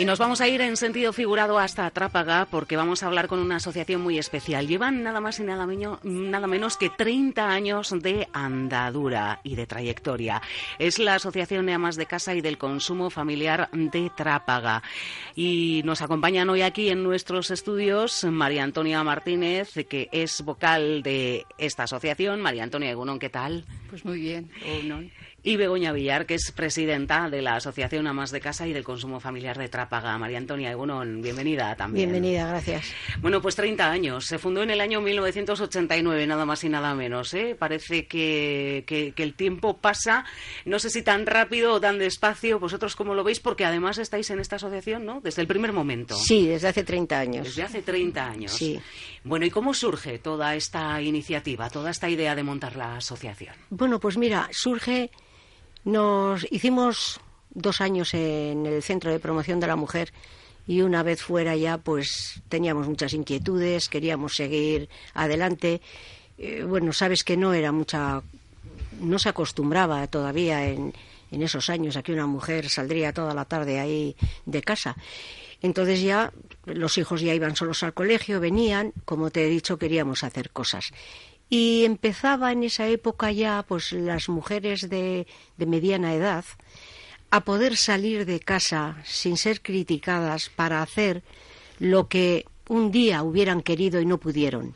Y nos vamos a ir en sentido figurado hasta Trápaga porque vamos a hablar con una asociación muy especial. Llevan nada más y nada, nada menos que 30 años de andadura y de trayectoria. Es la Asociación de Amas de Casa y del Consumo Familiar de Trápaga. Y nos acompañan hoy aquí en nuestros estudios María Antonia Martínez, que es vocal de esta asociación. María Antonia Egunon, ¿qué tal? Pues muy bien, y Begoña Villar, que es presidenta de la Asociación Amas de Casa y del Consumo Familiar de Trápaga. María Antonia Egunon, bienvenida también. Bienvenida, gracias. Bueno, pues 30 años. Se fundó en el año 1989, nada más y nada menos. ¿eh? Parece que, que, el tiempo pasa, no sé si tan rápido o tan despacio. ¿Vosotros cómo lo veis? Porque además estáis en esta asociación, ¿no? Desde el primer momento. Sí, desde hace 30 años. Desde hace 30 años. Sí. Bueno, ¿y cómo surge toda esta iniciativa, toda esta idea de montar la asociación? Bueno, pues mira, surge nos hicimos dos años en el Centro de Promoción de la Mujer y una vez fuera ya pues teníamos muchas inquietudes, queríamos seguir adelante. Eh, bueno, sabes que no era mucha, no se acostumbraba todavía en, en esos años a que una mujer saldría toda la tarde ahí de casa. Entonces ya los hijos ya iban solos al colegio, venían, como te he dicho, queríamos hacer cosas. Y empezaba en esa época ya, pues las mujeres de, de mediana edad, a poder salir de casa sin ser criticadas para hacer lo que un día hubieran querido y no pudieron.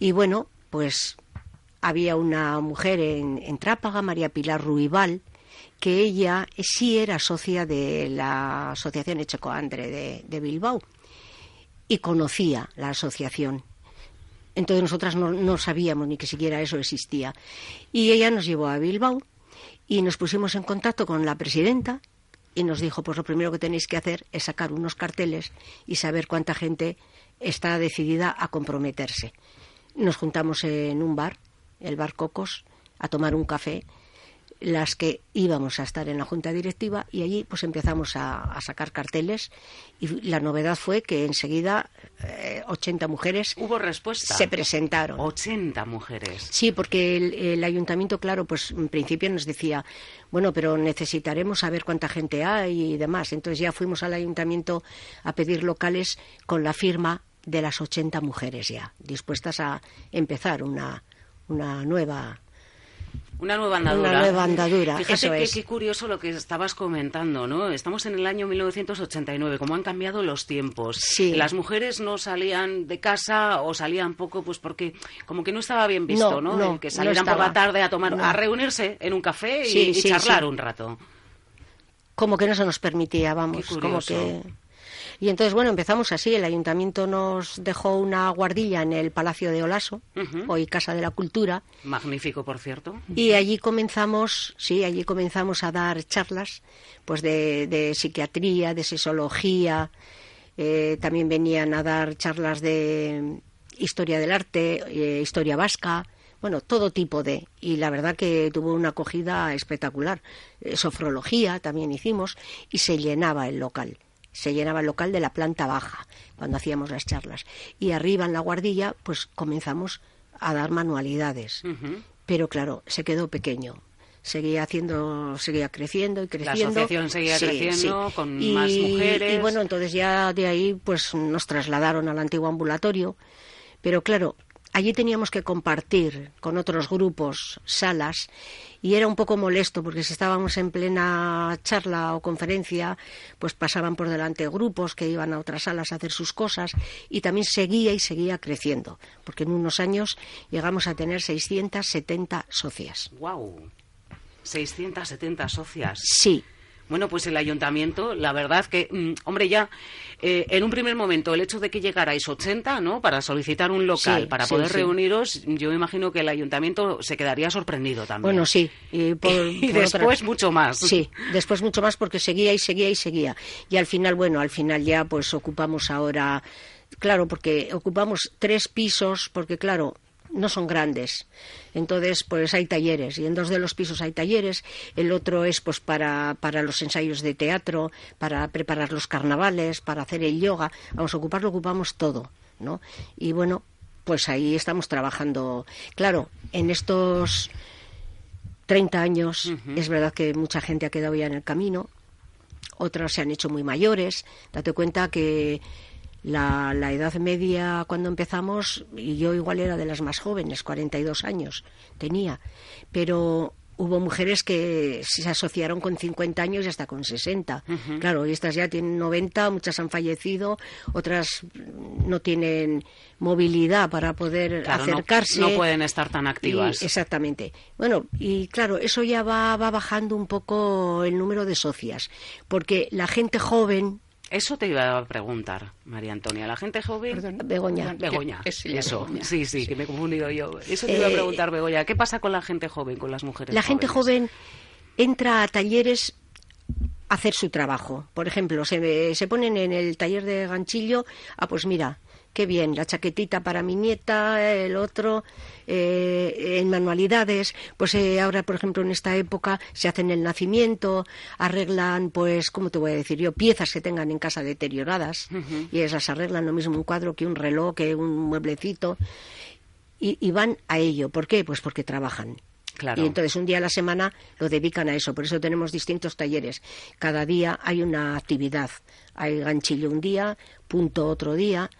Y bueno, pues había una mujer en, en, Trápaga, María Pilar Ruibal, que ella sí era socia de la Asociación Echecoandre de, de Bilbao y conocía la asociación. Entonces nosotras no, sabíamos ni que siquiera eso existía. Y ella nos llevó a Bilbao y nos pusimos en contacto con la presidenta y nos dijo, pues lo primero que tenéis que hacer es sacar unos carteles y saber cuánta gente está decidida a comprometerse. Nos juntamos en un bar, el bar Cocos, a tomar un café las que íbamos a estar en la junta directiva y allí pues empezamos a, sacar carteles y la novedad fue que enseguida 80 eh, mujeres hubo respuesta. se presentaron. 80 mujeres. Sí porque el, ayuntamiento claro pues en principio nos decía bueno pero necesitaremos saber cuánta gente hay y demás entonces ya fuimos al ayuntamiento a pedir locales con la firma de las 80 mujeres ya dispuestas a empezar una una nueva una nueva andadura. Una nueva andadura. Fíjate qué curioso lo que estabas comentando, ¿no? Estamos en el año 1989, como han cambiado los tiempos. Sí. Las mujeres no salían de casa o salían poco, pues porque como que no estaba bien visto, ¿no? que salieran por la tarde a tomar, a reunirse en un café y, charlar un rato. Como que no se nos permitía, vamos, como que y entonces, bueno, empezamos así. El ayuntamiento nos dejó una guardilla en el Palacio de Olaso, hoy Casa de la Cultura. Magnífico, por cierto. Y allí comenzamos, sí, allí comenzamos a dar charlas, pues de, psiquiatría, de sexología. Eh, también venían a dar charlas de historia del arte, eh, historia vasca, bueno, todo tipo de. Y la verdad que tuvo una acogida espectacular. Eh, sofrología también hicimos y se llenaba el local se llenaba el local de la planta baja cuando hacíamos las charlas. Y arriba en la guardilla, pues comenzamos a dar manualidades. Pero claro, se quedó pequeño. Seguía haciendo, seguía creciendo y creciendo. La asociación seguía creciendo con más mujeres. Y bueno, entonces ya de ahí pues nos trasladaron al antiguo ambulatorio. Pero claro, allí teníamos que compartir con otros grupos salas y era un poco molesto porque si estábamos en plena charla o conferencia, pues pasaban por delante grupos que iban a otras salas a hacer sus cosas y también seguía y seguía creciendo, porque en unos años llegamos a tener 670 socias. Wow. 670 socias. Sí. Bueno, pues el ayuntamiento, la verdad que, mm, hombre, ya eh, en un primer momento el hecho de que llegarais 80, ¿no? Para solicitar un local, para poder reuniros, yo imagino que el ayuntamiento se quedaría sorprendido también. Bueno, sí. Y, después mucho más. Sí, después mucho más porque seguía y seguía y seguía. Y al final, bueno, al final ya pues ocupamos ahora, claro, porque ocupamos tres pisos, porque claro, no son grandes. Entonces, pues hay talleres y en dos de los pisos hay talleres, el otro es pues para, para los ensayos de teatro, para preparar los carnavales, para hacer el yoga. Vamos a ocuparlo, ocupamos todo, ¿no? Y bueno, pues ahí estamos trabajando. Claro, en estos 30 años es verdad que mucha gente ha quedado ya en el camino, otras se han hecho muy mayores. Date cuenta que la, la, edad media cuando empezamos, y yo igual era de las más jóvenes, 42 años tenía, pero hubo mujeres que se asociaron con 50 años y hasta con 60. Claro, y estas ya tienen 90, muchas han fallecido, otras no tienen movilidad para poder acercarse. No, pueden estar tan activas. exactamente. Bueno, y claro, eso ya va, va bajando un poco el número de socias, porque la gente joven eso te iba a preguntar, María Antonia. La gente joven. Perdón, Begoña. Begoña. Eso. Sí, sí, que me he confundido yo. Eso te iba a eh, preguntar, Begoña. ¿Qué pasa con la gente joven, con las mujeres La gente joven entra a talleres a hacer su trabajo. Por ejemplo, se, se ponen en el taller de ganchillo. Ah, pues mira, qué bien, la chaquetita para mi nieta, el otro, eh, en manualidades, pues eh, ahora, por ejemplo, en esta época se hacen el nacimiento, arreglan, pues, ¿cómo te voy a decir yo? Piezas que tengan en casa deterioradas y esas arreglan lo mismo un cuadro que un reloj, que un mueblecito y, y van a ello. ¿Por qué? Pues porque trabajan. Claro. Y entonces un día a la semana lo dedican a eso. Por eso tenemos distintos talleres. Cada día hay una actividad. Hay ganchillo un día, punto otro día,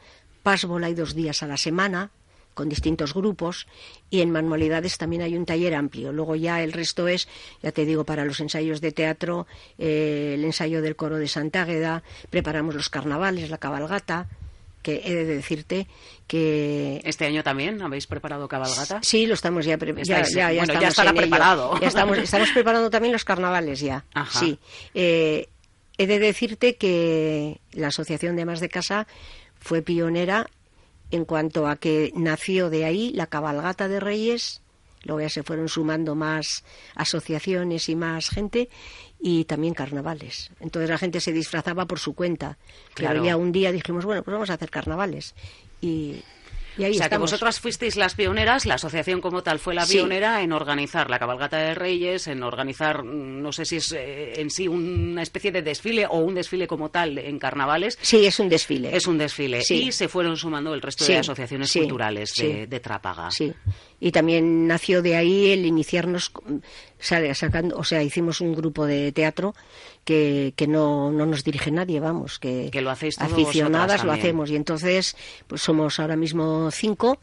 Passball hay dos días a la semana con distintos grupos y en manualidades también hay un taller amplio. Luego ya el resto es, ya te digo, para los ensayos de teatro, eh, el ensayo del coro de Santa Águeda, preparamos los carnavales, la cabalgata, que he de decirte que este año también habéis preparado cabalgata sí lo estamos ya ya, ya, ya, bueno, ya estará preparado. Ya estamos estamos preparando también los carnavales ya sí. Eh, he de decirte que la asociación de más de casa fue pionera en cuanto a que nació de ahí la cabalgata de Reyes, luego ya se fueron sumando más asociaciones y más gente y también carnavales. Entonces la gente se disfrazaba por su cuenta. Claro. ya un día dijimos, bueno, pues vamos a hacer carnavales. Y o sea, que vosotras fuisteis las pioneras, la asociación como tal fue la pionera en organizar la cabalgata de Reyes, en organizar, mm, no sé si es eh, en sí una especie de desfile o un desfile como tal en carnavales. Sí, es un desfile. Es un desfile. Y se fueron sumando el resto de asociaciones culturales de, de Trápaga. Sí y también nació de ahí el iniciarnos sacando o sea hicimos un grupo de teatro que, que no, no nos dirige nadie vamos que, que lo hacéis aficionadas lo hacemos. Y entonces pues somos ahora mismo cinco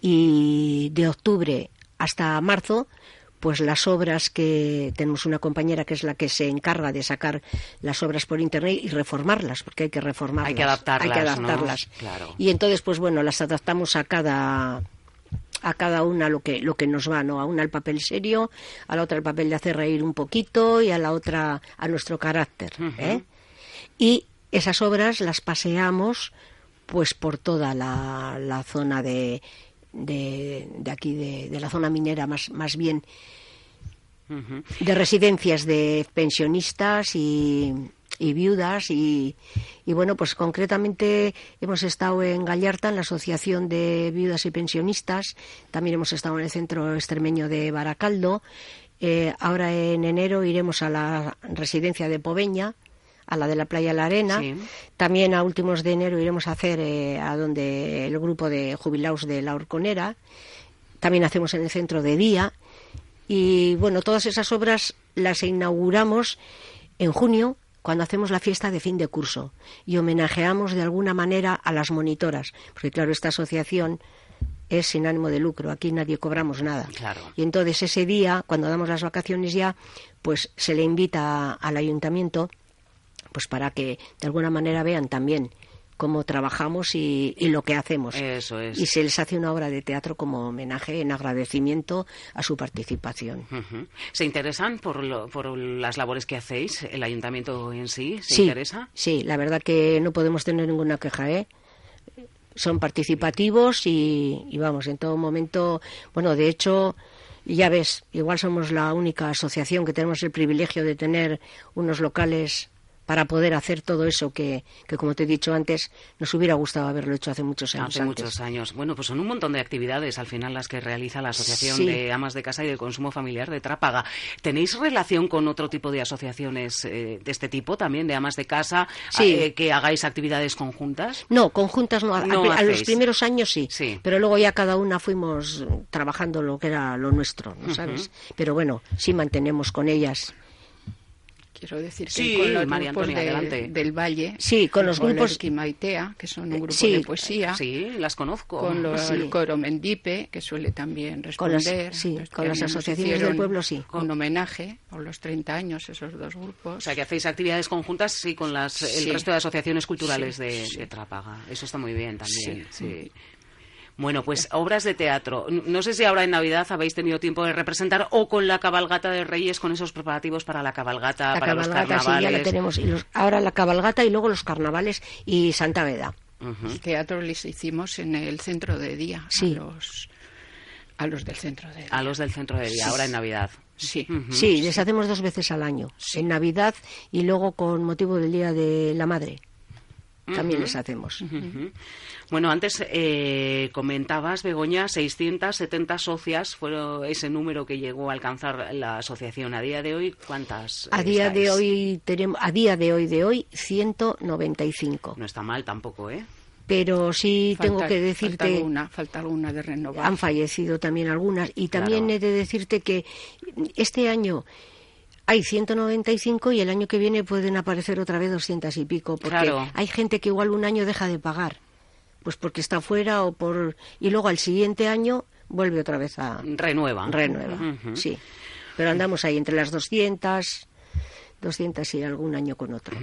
y de octubre hasta marzo pues las obras que tenemos una compañera que es la que se encarga de sacar las obras por internet y reformarlas porque hay que reformarlas hay que adaptarlas, hay que adaptarlas. y entonces pues bueno las adaptamos a cada a cada una lo que, lo que nos va, ¿no? A una el papel serio, a la otra el papel de hacer reír un poquito y a la otra a nuestro carácter. ¿eh? Y esas obras las paseamos pues por toda la, la zona de, de, de aquí, de, de, la zona minera más, más bien, de residencias de pensionistas y, y viudas y, y, bueno pues concretamente hemos estado en Gallarta en la asociación de viudas y pensionistas también hemos estado en el centro extremeño de Baracaldo eh, ahora en enero iremos a la residencia de Poveña a la de la playa La Arena. También a últimos de enero iremos a hacer eh, a donde el grupo de jubilados de la Orconera. También hacemos en el centro de día. Y bueno, todas esas obras las inauguramos en junio cuando hacemos la fiesta de fin de curso y homenajeamos de alguna manera a las monitoras, porque claro, esta asociación es sin ánimo de lucro, aquí nadie cobramos nada. Y entonces ese día, cuando damos las vacaciones ya, pues se le invita al ayuntamiento pues para que de alguna manera vean también cómo trabajamos y, lo que hacemos. Eso es. Y se les hace una obra de teatro como homenaje en agradecimiento a su participación. ¿Se interesan por, por las labores que hacéis? ¿El ayuntamiento en sí se sí, interesa? Sí, la verdad que no podemos tener ninguna queja, ¿eh? Son participativos y, y vamos, en todo momento, bueno, de hecho, ya ves, igual somos la única asociación que tenemos el privilegio de tener unos locales para poder hacer todo eso que, que, como te he dicho antes, nos hubiera gustado haberlo hecho hace muchos años. Hace muchos años. Bueno, pues son un montón de actividades al final las que realiza la Asociación de Amas de Casa y del Consumo Familiar de Trápaga. ¿Tenéis relación con otro tipo de asociaciones eh, de este tipo, también de amas de casa, eh, que hagáis actividades conjuntas? No, conjuntas no. a, los primeros años sí, pero luego ya cada una fuimos trabajando lo que era lo nuestro, ¿no sabes? Pero bueno, sí mantenemos con ellas quiero decir que con los grupos del Valle, sí, con los grupos Quimaitea, que son un grupo de poesía, sí, las conozco, con el coro Mendipe, que suele también responder, con las, asociaciones del pueblo, sí, con homenaje por los 30 años esos dos grupos. O sea, que hacéis actividades conjuntas, sí, con las, el resto de asociaciones culturales de, de, Trápaga. Eso está muy bien también, sí. Bueno, pues obras de teatro. No sé si ahora en Navidad habéis tenido tiempo de representar o con la cabalgata de Reyes, con esos preparativos para la cabalgata, para los carnavales. Sí, ya la tenemos. ahora la cabalgata y luego los carnavales y Santa Veda. El teatro les hicimos en el centro de día. Sí. A los, a los del centro de día. A los del centro de día, ahora en Navidad. Sí. sí, les hacemos dos veces al año. En Navidad y luego con motivo del Día de la Madre también les hacemos. Bueno, antes eh, comentabas, Begoña, 670 socias fueron ese número que llegó a alcanzar la asociación. A día de hoy, ¿cuántas? A día de hoy tenemos, a día de hoy de hoy, 195. No está mal tampoco, ¿eh? pero sí tengo que decirte falta alguna, falta alguna de renovar. Han fallecido también algunas y también he de decirte que este año hay 195 y el año que viene pueden aparecer otra vez 200 y pico porque hay gente que igual un año deja de pagar pues porque está fuera o por y luego al siguiente año vuelve otra vez a renueva. renueva sí. Pero andamos ahí entre las 200 200 y algún año con otro.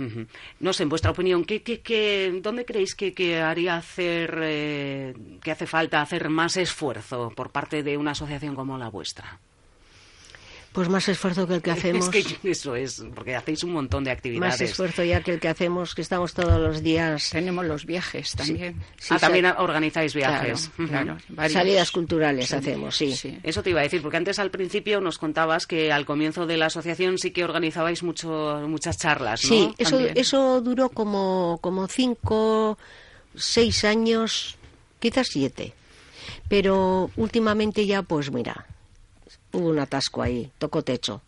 No sé, en vuestra opinión, ¿qué, qué, dónde creéis que, haría hacer, eh, que hace falta hacer más esfuerzo por parte de una asociación como la vuestra? Pues más esfuerzo que el que hacemos. Es que eso es, porque hacéis un montón de actividades. Más esfuerzo ya que el que hacemos, que estamos todos los días. Tenemos los viajes también. ah, también organizáis viajes. Claro, Salidas culturales hacemos, sí. Eso te iba a decir, porque antes al principio nos contabas que al comienzo de la asociación sí que organizabais mucho, muchas charlas, ¿no? Sí, eso, eso duró como, como cinco, seis años, quizás siete. Pero últimamente ya, pues mira, hubo un atasco ahí, tocó techo.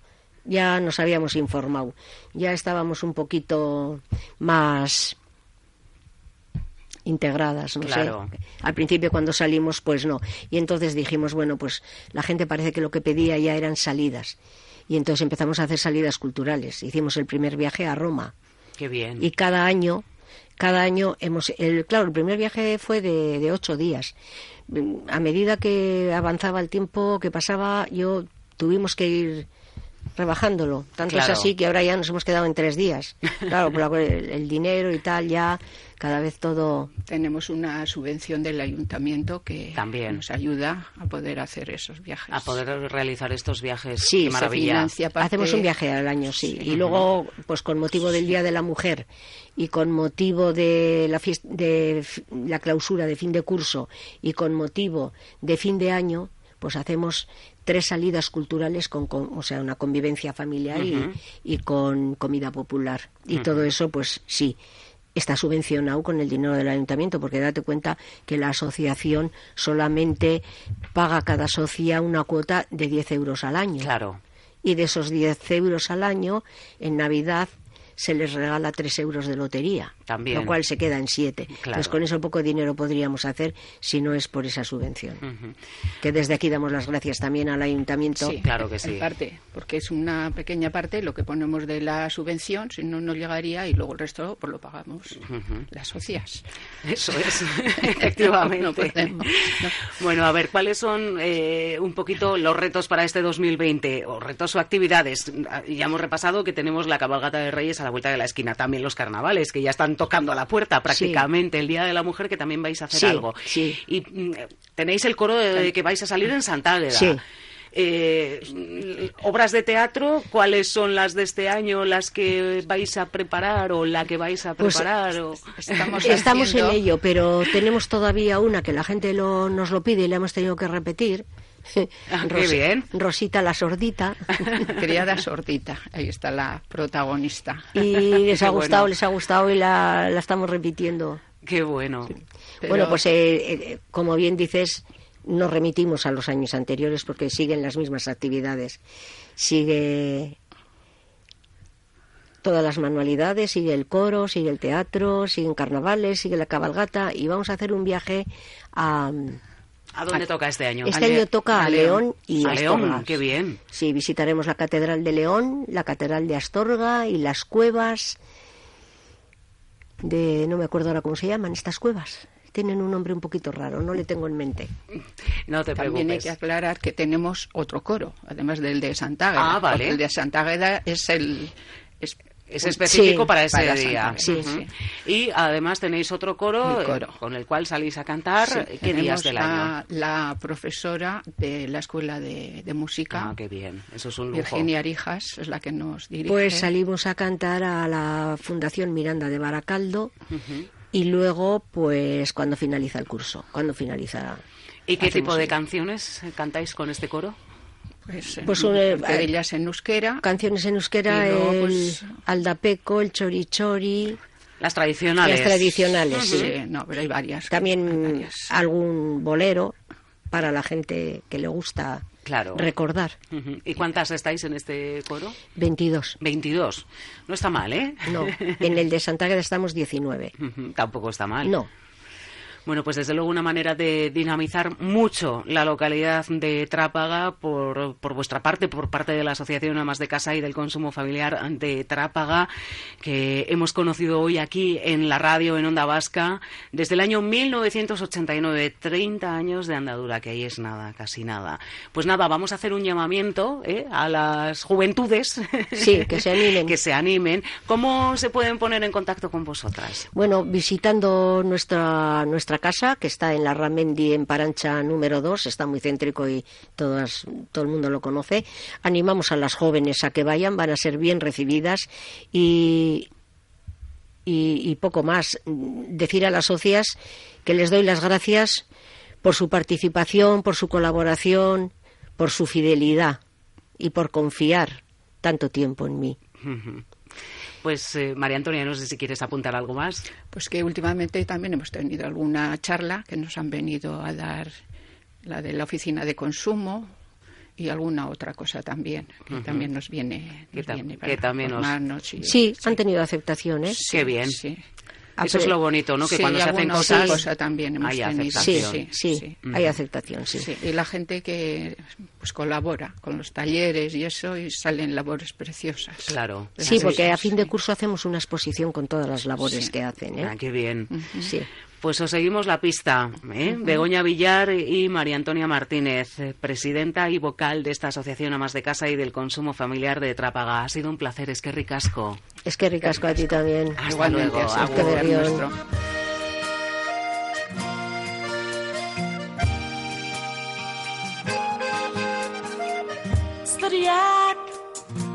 Ya nos habíamos informado, ya estábamos un poquito más integradas, no sé. Al principio cuando salimos, pues no. Y entonces dijimos, bueno, pues la gente parece que lo que pedía ya eran salidas. Y entonces empezamos a hacer salidas culturales. Hicimos el primer viaje a Roma. Qué bien. Y cada año, cada año hemos, el, claro, el primer viaje fue de, de ocho días. A medida que avanzaba el tiempo que pasaba, yo tuvimos que ir rebajándolo. Tanto es así que ahora ya nos hemos quedado en tres días. Claro, por el, dinero y tal, ya cada vez todo. Tenemos una subvención del ayuntamiento que También. nos ayuda a poder hacer esos viajes. A poder realizar estos viajes. Sí, maravilla. Hacemos un viaje al año, sí. Y luego, pues con motivo del Día de la Mujer y con motivo de la, de la clausura de fin de curso y con motivo de fin de año, pues hacemos tres salidas culturales con, o sea, una convivencia familiar y, con comida popular. Y todo eso, pues sí, está subvencionado con el dinero del ayuntamiento, porque date cuenta que la asociación solamente paga a cada socia una cuota de 10 euros al año. Claro. Y de esos 10 euros al año, en Navidad se les regala tres euros de lotería, También. lo cual se queda en siete. Pues con eso poco dinero podríamos hacer si no es por esa subvención. Que desde aquí damos las gracias también al ayuntamiento. Sí, claro que sí. En parte, porque es una pequeña parte lo que ponemos de la subvención, si no, no llegaría y luego el resto pues lo pagamos las socias. Eso es, efectivamente. Bueno, a ver, ¿cuáles son eh, un poquito los retos para este 2020? O retos o actividades. Ya hemos repasado que tenemos la cabalgata de Reyes a la vuelta de la esquina. También los carnavales, que ya están tocando a la puerta prácticamente. El Día de la Mujer, que también vais a hacer algo. Sí. Y mm, tenéis el coro de, que vais a salir en Santa Águeda. Sí. Eh, obras de teatro, ¿cuáles son las de este año, las que vais a preparar o la que vais a Pues, preparar? o... Estamos, Estamos en ello, pero tenemos todavía una que la gente lo- nos lo pide y la hemos tenido que repetir. Ah, qué bien. Rosita la sordita. Criada sordita, ahí está la protagonista. Y les ha gustado, bueno. les ha gustado y la, la estamos repitiendo. Qué bueno. Pero- Bueno, pues eh, eh, como bien dices, nos remitimos a los años anteriores porque siguen las mismas actividades. Sigue todas las manualidades, sigue el coro, sigue el teatro, siguen carnavales, sigue la cabalgata y vamos a hacer un viaje a... ¿A dónde toca este año? Este año toca a, a León, León. y a León, Astorga. qué bien. Sí, visitaremos la Catedral de León, la Catedral de Astorga y las cuevas de... no me acuerdo ahora cómo se llaman estas cuevas. Tienen un nombre un poquito raro, no le tengo en mente. No te También hay preocupes. que aclarar que tenemos otro coro, además del de Santa Águeda. Ah, vale. El de Santa Águeda es el... es- Es específico Sí, para ese para día. Santa Sí, sí. Y además tenéis otro coro, eh, con el cual salís a cantar. Sí, ¿Qué días del la, año? la profesora de la Escuela de, de Música, Ah, qué bien. Eso es un lujo. Virginia Arijas, es la que nos dirige. Pues salimos a cantar a la Fundación Miranda de Baracaldo y luego, pues, cuando finaliza el curso, cuando finaliza... ¿Y qué tipo de el- canciones cantáis con este coro? Pues, Pues eh, un, eh, parte de ellas en euskera. Canciones en euskera, luego, el pues- aldapeco, el chorichori, Las tradicionales. las tradicionales, Sí, sí. no, pero hay varias. hay También varias. algún bolero para la gente que le gusta Claro. recordar. Ujú. ¿Y cuántas estáis en este coro? 22. 22. No está mal, ¿eh? No, en el de Santa estamos 19. Ujú, Tampoco está mal. No, Bueno, pues desde luego una manera de dinamizar mucho la localidad de Trápaga por, por vuestra parte, por parte de la Asociación Amas de Casa y del Consumo Familiar de Trápaga, que hemos conocido hoy aquí en la radio en Onda Vasca desde el año 1989, 30 años de andadura, que ahí es nada, casi nada. Pues nada, vamos a hacer un llamamiento ¿eh? a las juventudes. Sí, que se animen. que se animen. ¿Cómo se pueden poner en contacto con vosotras? Bueno, visitando nuestra nuestra casa, que está en la Ramendi, en Parancha número 2, está muy céntrico y todas, todo el mundo lo conoce, animamos a las jóvenes a que vayan, van a ser bien recibidas y, y, y poco más. Decir a las socias que les doy las gracias por su participación, por su colaboración, por su fidelidad y por confiar tanto tiempo en mí. Pues eh, María Antonia, no sé si quieres apuntar algo más. Pues que últimamente también hemos tenido alguna charla que nos han venido a dar la de la oficina de consumo y alguna otra cosa también que también nos viene, Que viene que para también formarnos y- Sí, han tenido aceptación, ¿eh? Qué bien. Sí. Eso es lo bonito, ¿no? Que Sí, cuando se hacen cosas otra cosa también hemos hay tenido. Sí, aceptación. sí, sí. hay aceptación, sí. Sí, y la gente que pues colabora con los talleres y eso y salen labores preciosas. Claro. Sí, porque a Sí. fin de curso hacemos una exposición con todas las labores Sí. que hacen, ¿eh? Ah, qué bien. Sí. Pues os seguimos la pista. ¿eh? Begoña Villar y María Antonia Martínez, eh, presidenta y vocal de esta Asociación Amas de Casa y del Consumo Familiar de Trápaga. Ha sido un placer, es que ricasco. Es que ricasco a ti también. Hasta Igualmente, luego. Agur. placer Berrión. nuestro. Historiak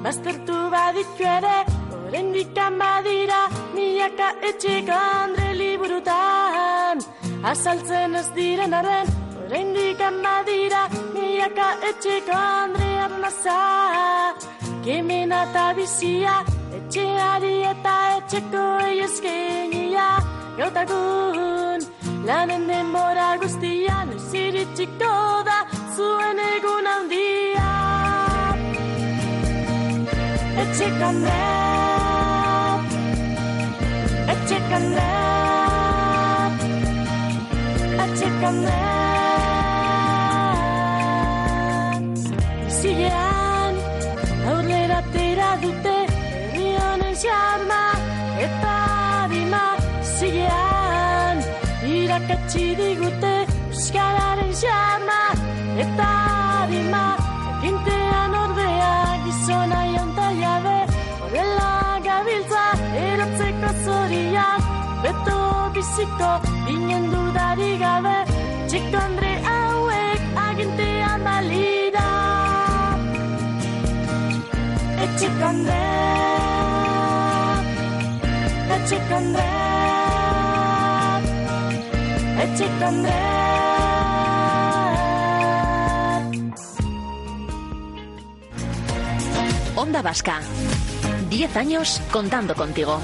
baztertu baditu ere Oraindik badira milaka etxek andre liburutan. Azaltzen ez diren arren Oraindik badira milaka etxek andre arnaza. Kemena eta bizia Etxeari eta etxeko eieskenia Gautagun lanen denbora guztian Ez iritsiko da zuen egun handia. Etxekan rap Etxekan rap Etxekan rap Zilean aurrera tera dute honen xarma eta dima Zilean irakatsi digute Euskararen xarma biziko Binen dudari gabe Txiko andre hauek agintean balira Etxik andre Etxik andre Etxik andre Onda Vasca. 10 años contando contigo.